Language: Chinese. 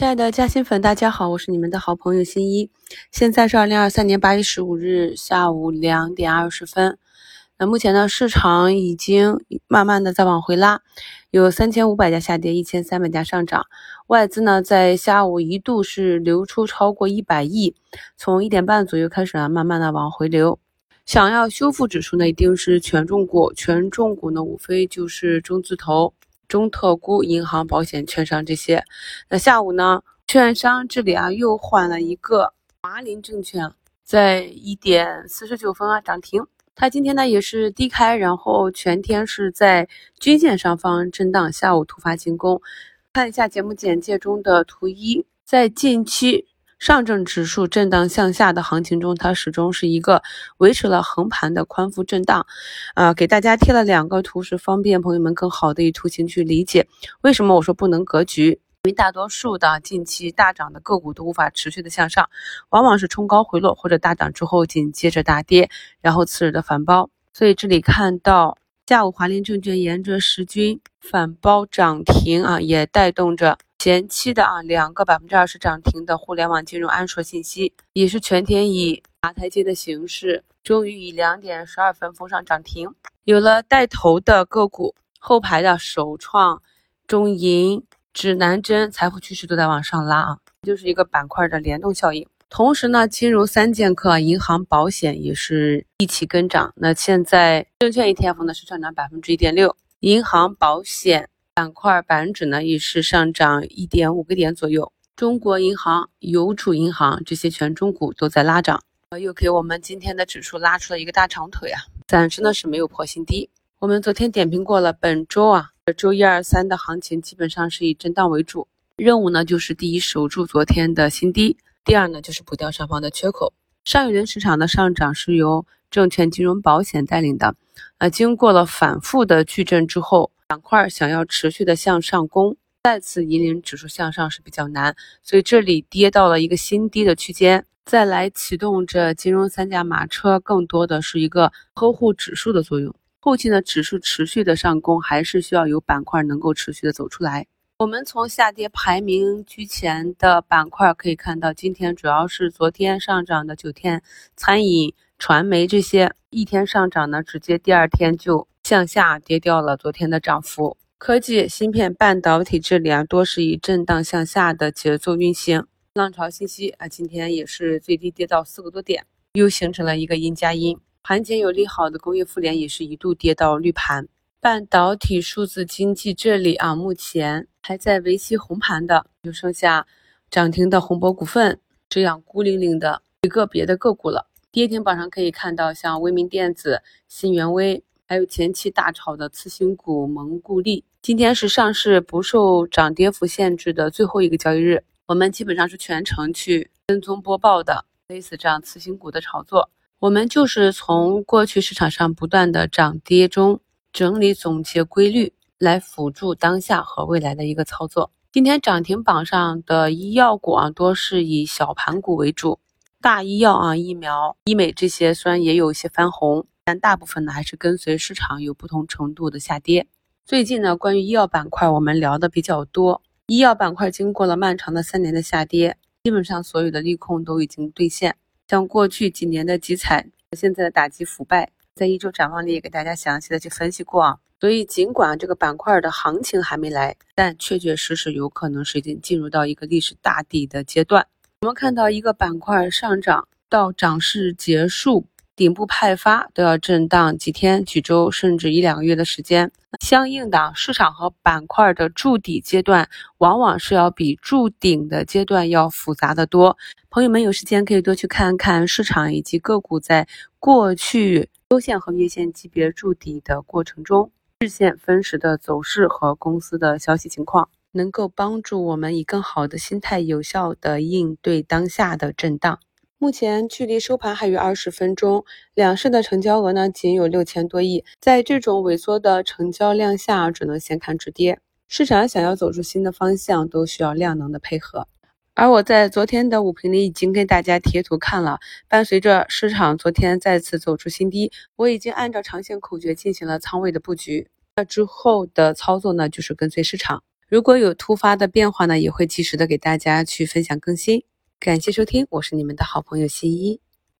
亲爱的嘉兴粉，大家好，我是你们的好朋友新一。现在是二零二三年八月十五日下午两点二十分。那目前呢，市场已经慢慢的在往回拉，有三千五百家下跌，一千三百家上涨。外资呢，在下午一度是流出超过一百亿，从一点半左右开始啊，慢慢的往回流。想要修复指数呢，一定是权重股，权重股呢，无非就是中字头。中特估、银行、保险、券商这些，那下午呢？券商这里啊又换了一个华林证券，在一点四十九分啊涨停。它今天呢也是低开，然后全天是在均线上方震荡，下午突发进攻。看一下节目简介中的图一，在近期。上证指数震荡向下的行情中，它始终是一个维持了横盘的宽幅震荡。啊，给大家贴了两个图，是方便朋友们更好的以图形去理解为什么我说不能格局。因为大多数的近期大涨的个股都无法持续的向上，往往是冲高回落或者大涨之后紧接着大跌，然后次日的反包。所以这里看到下午华林证券沿着十均反包涨停啊，也带动着。前期的啊两个百分之二十涨停的互联网金融安硕信息，也是全天以爬台阶的形式，终于以两点十二分封上涨停。有了带头的个股，后排的首创、中银、指南针、财富趋势都在往上拉啊，就是一个板块的联动效应。同时呢，金融三剑客，银行、保险也是一起跟涨。那现在证券 ETF 呢是上涨百分之一点六，银行、保险。板块板指呢也是上涨一点五个点左右，中国银行、邮储银行这些权重股都在拉涨，呃，又给我们今天的指数拉出了一个大长腿啊！暂时呢是没有破新低。我们昨天点评过了，本周啊，周一、二、三的行情基本上是以震荡为主，任务呢就是第一守住昨天的新低，第二呢就是补掉上方的缺口。上一轮市场的上涨是由证券、金融、保险带领的，呃，经过了反复的矩阵之后。板块想要持续的向上攻，再次引领指数向上是比较难，所以这里跌到了一个新低的区间，再来启动这金融三驾马车，更多的是一个呵护指数的作用。后期呢，指数持续的上攻，还是需要有板块能够持续的走出来。我们从下跌排名居前的板块可以看到，今天主要是昨天上涨的九天、餐饮、传媒这些，一天上涨呢，直接第二天就。向下跌掉了昨天的涨幅，科技、芯片、半导体这里啊，多是以震荡向下的节奏运行。浪潮信息啊，今天也是最低跌到四个多点，又形成了一个阴加阴。盘前有利好的工业富联也是一度跌到绿盘。半导体、数字经济这里啊，目前还在维系红盘的，就剩下涨停的宏博股份这样孤零零的一个别的个股了。跌停榜上可以看到，像威明电子、新源威。还有前期大炒的次新股蒙固利，今天是上市不受涨跌幅限制的最后一个交易日，我们基本上是全程去跟踪播报的，类似这样次新股的炒作，我们就是从过去市场上不断的涨跌中整理总结规律，来辅助当下和未来的一个操作。今天涨停榜上的医药股啊，多是以小盘股为主，大医药啊、疫苗、医美这些虽然也有一些翻红。但大部分呢还是跟随市场有不同程度的下跌。最近呢，关于医药板块我们聊的比较多。医药板块经过了漫长的三年的下跌，基本上所有的利空都已经兑现。像过去几年的集采，现在的打击腐败，在一周展望里也给大家详细的去分析过啊。所以尽管这个板块的行情还没来，但确确实实有可能是已经进入到一个历史大底的阶段。我们看到一个板块上涨到涨势结束。顶部派发都要震荡几天、几周，甚至一两个月的时间。相应的，市场和板块的筑底阶段，往往是要比筑顶的阶段要复杂的多。朋友们有时间可以多去看看市场以及个股在过去周线和月线级别筑底的过程中，日线分时的走势和公司的消息情况，能够帮助我们以更好的心态，有效的应对当下的震荡。目前距离收盘还有二十分钟，两市的成交额呢仅有六千多亿，在这种萎缩的成交量下，只能先看止跌。市场想要走出新的方向，都需要量能的配合。而我在昨天的午评里已经跟大家贴图看了，伴随着市场昨天再次走出新低，我已经按照长线口诀进行了仓位的布局。那之后的操作呢，就是跟随市场。如果有突发的变化呢，也会及时的给大家去分享更新。感谢收听，我是你们的好朋友新一。